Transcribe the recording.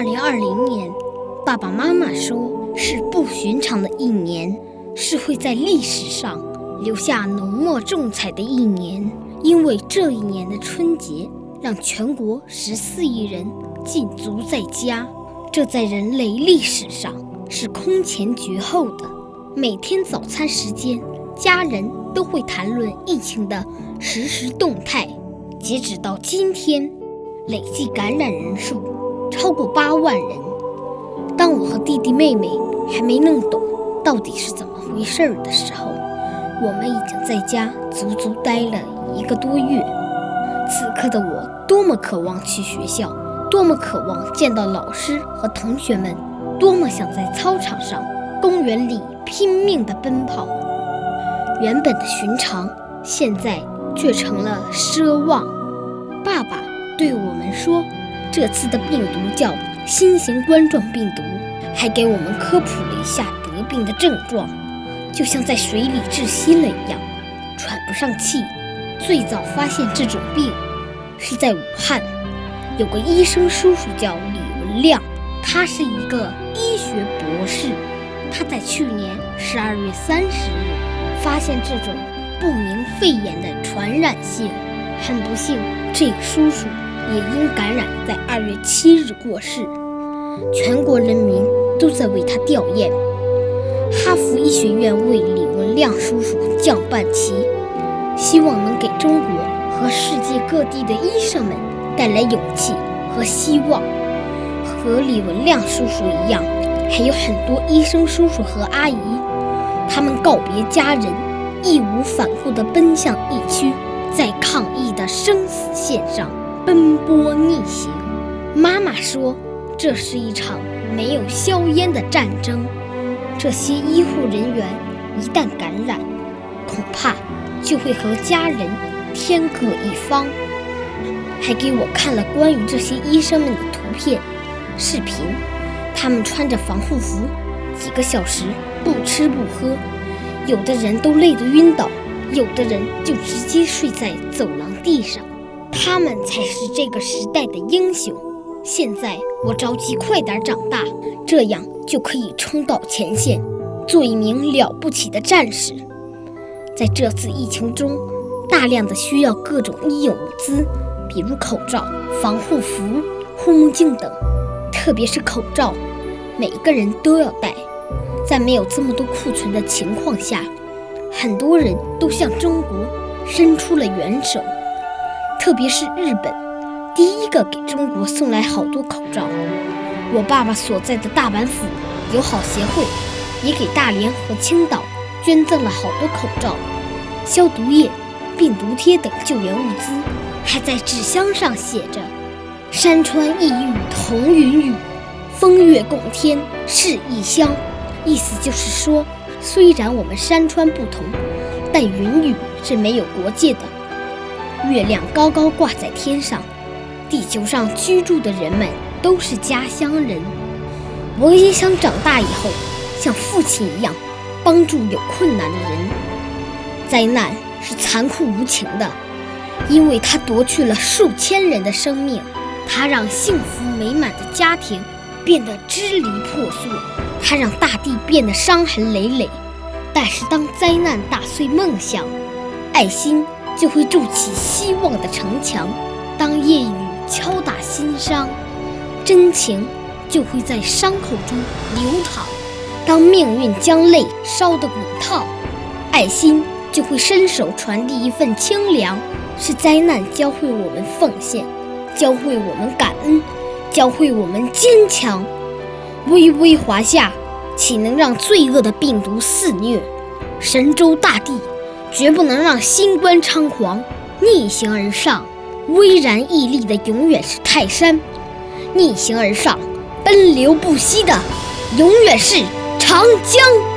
二零二零年，爸爸妈妈说是不寻常的一年，是会在历史上留下浓墨重彩的一年。因为这一年的春节，让全国十四亿人禁足在家，这在人类历史上是空前绝后的。每天早餐时间，家人都会谈论疫情的实时动态。截止到今天，累计感染人数超过八万人。当我和弟弟妹妹还没弄懂到底是怎么回事儿的时候，我们已经在家足足待了一个多月。此刻的我，多么渴望去学校，多么渴望见到老师和同学们，多么想在操场上、公园里拼命地奔跑。原本的寻常，现在。却成了奢望。爸爸对我们说，这次的病毒叫新型冠状病毒，还给我们科普了一下得病的症状，就像在水里窒息了一样，喘不上气。最早发现这种病是在武汉，有个医生叔叔叫李文亮，他是一个医学博士，他在去年十二月三十日发现这种。不明肺炎的传染性，很不幸，这个叔叔也因感染在二月七日过世。全国人民都在为他吊唁。哈佛医学院为李文亮叔叔降半旗，希望能给中国和世界各地的医生们带来勇气和希望。和李文亮叔叔一样，还有很多医生叔叔和阿姨，他们告别家人。义无反顾地奔向疫区，在抗疫的生死线上奔波逆行。妈妈说：“这是一场没有硝烟的战争。这些医护人员一旦感染，恐怕就会和家人天各一方。”还给我看了关于这些医生们的图片、视频。他们穿着防护服，几个小时不吃不喝。有的人都累得晕倒，有的人就直接睡在走廊地上，他们才是这个时代的英雄。现在我着急快点长大，这样就可以冲到前线，做一名了不起的战士。在这次疫情中，大量的需要各种医用物资，比如口罩、防护服、护目镜等，特别是口罩，每个人都要戴。在没有这么多库存的情况下，很多人都向中国伸出了援手，特别是日本，第一个给中国送来好多口罩。我爸爸所在的大阪府友好协会也给大连和青岛捐赠了好多口罩、消毒液、病毒贴等救援物资，还在纸箱上写着“山川异域同云雨，风月共天是异乡”。意思就是说，虽然我们山川不同，但云雨是没有国界的。月亮高高挂在天上，地球上居住的人们都是家乡人。我也想长大以后像父亲一样，帮助有困难的人。灾难是残酷无情的，因为它夺去了数千人的生命，它让幸福美满的家庭变得支离破碎。它让大地变得伤痕累累，但是当灾难打碎梦想，爱心就会筑起希望的城墙；当夜雨敲打心伤，真情就会在伤口中流淌；当命运将泪烧得滚烫，爱心就会伸手传递一份清凉。是灾难教会我们奉献，教会我们感恩，教会我们坚强。巍巍华夏，岂能让罪恶的病毒肆虐？神州大地，绝不能让新冠猖狂逆行而上。巍然屹立的永远是泰山，逆行而上，奔流不息的永远是长江。